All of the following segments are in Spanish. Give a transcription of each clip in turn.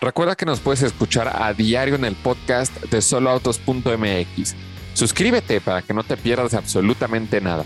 Recuerda que nos puedes escuchar a diario en el podcast de soloautos.mx. Suscríbete para que no te pierdas absolutamente nada.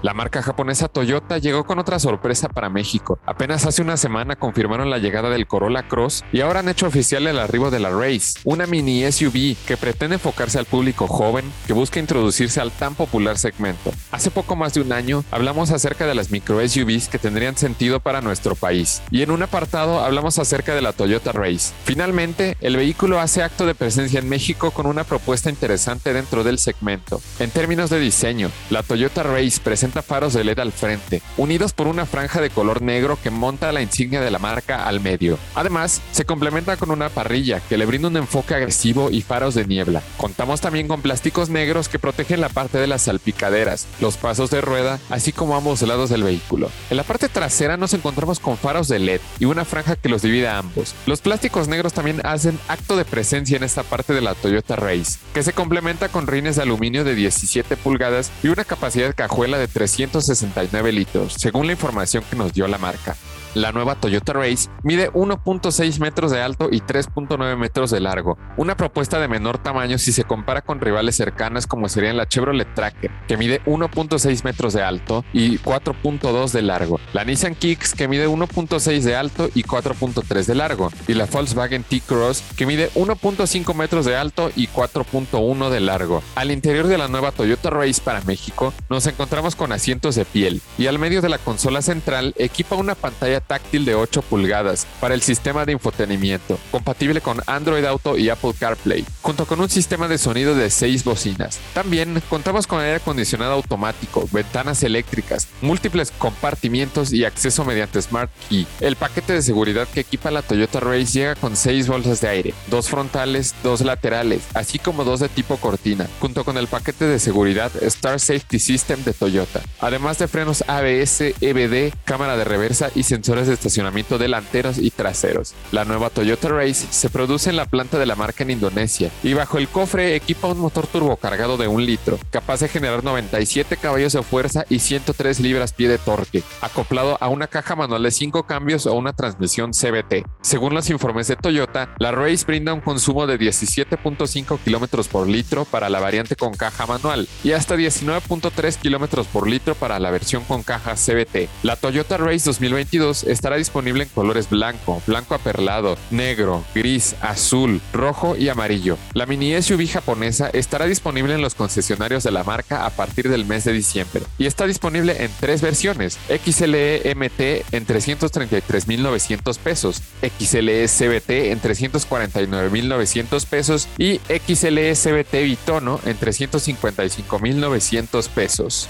La marca japonesa Toyota llegó con otra sorpresa para México. Apenas hace una semana confirmaron la llegada del Corolla Cross y ahora han hecho oficial el arribo de la Race, una mini SUV que pretende enfocarse al público joven que busca introducirse al tan popular segmento. Hace poco más de un año hablamos acerca de las micro SUVs que tendrían sentido para nuestro país y en un apartado hablamos acerca de la Toyota Race. Finalmente, el vehículo hace acto de presencia en México con una propuesta interesante dentro del segmento. En términos de diseño, la Toyota Race presenta faros de LED al frente, unidos por una franja de color negro que monta la insignia de la marca al medio. Además, se complementa con una parrilla que le brinda un enfoque agresivo y faros de niebla. Contamos también con plásticos negros que protegen la parte de las salpicaderas, los pasos de rueda, así como ambos lados del vehículo. En la parte trasera nos encontramos con faros de LED y una franja que los divide a ambos. Los plásticos negros también hacen acto de presencia en esta parte de la Toyota Race, que se complementa con rines de aluminio de 17 pulgadas y una capacidad de cajuela de 369 litros, según la información que nos dio la marca. La nueva Toyota Race mide 1.6 metros de alto y 3.9 metros de largo, una propuesta de menor tamaño si se compara con rivales cercanas como serían la Chevrolet Tracker, que mide 1.6 metros de alto y 4.2 de largo, la Nissan Kicks, que mide 1.6 de alto y 4.3 de largo, y la Volkswagen T-Cross, que mide 1.5 metros de alto y 4.1 de largo. Al interior de la nueva Toyota Race para México, nos encontramos con asientos de piel, y al medio de la consola central equipa una pantalla táctil de 8 pulgadas para el sistema de infotenimiento, compatible con Android Auto y Apple CarPlay, junto con un sistema de sonido de 6 bocinas. También contamos con aire acondicionado automático, ventanas eléctricas, múltiples compartimientos y acceso mediante Smart Key. El paquete de seguridad que equipa la Toyota Race llega con 6 bolsas de aire, dos frontales, dos laterales, así como dos de tipo cortina, junto con el paquete de seguridad Star Safety System de Toyota, además de frenos ABS, EBD, cámara de reversa y sensor de estacionamiento delanteros y traseros. La nueva Toyota Race se produce en la planta de la marca en Indonesia y bajo el cofre equipa un motor turbocargado de un litro, capaz de generar 97 caballos de fuerza y 103 libras-pie de torque, acoplado a una caja manual de 5 cambios o una transmisión CBT. Según los informes de Toyota, la Race brinda un consumo de 17.5 kilómetros por litro para la variante con caja manual y hasta 19.3 kilómetros por litro para la versión con caja CBT. La Toyota Race 2022 estará disponible en colores blanco, blanco aperlado, negro, gris, azul, rojo y amarillo. La mini SUV japonesa estará disponible en los concesionarios de la marca a partir del mes de diciembre y está disponible en tres versiones: XLE MT en 333.900 pesos, XLE CBT en 349.900 pesos y XLE CBT Bitono en 355.900 pesos.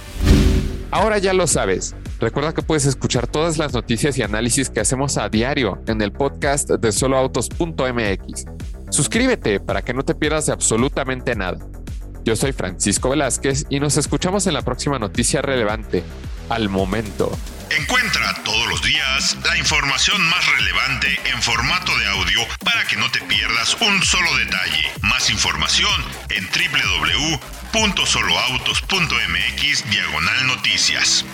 Ahora ya lo sabes. Recuerda que puedes escuchar todas las noticias y análisis que hacemos a diario en el podcast de soloautos.mx. Suscríbete para que no te pierdas absolutamente nada. Yo soy Francisco Velázquez y nos escuchamos en la próxima noticia relevante. Al momento. Encuentra todos los días la información más relevante en formato de audio para que no te pierdas un solo detalle. Más información en www.soloautos.mx diagonal noticias.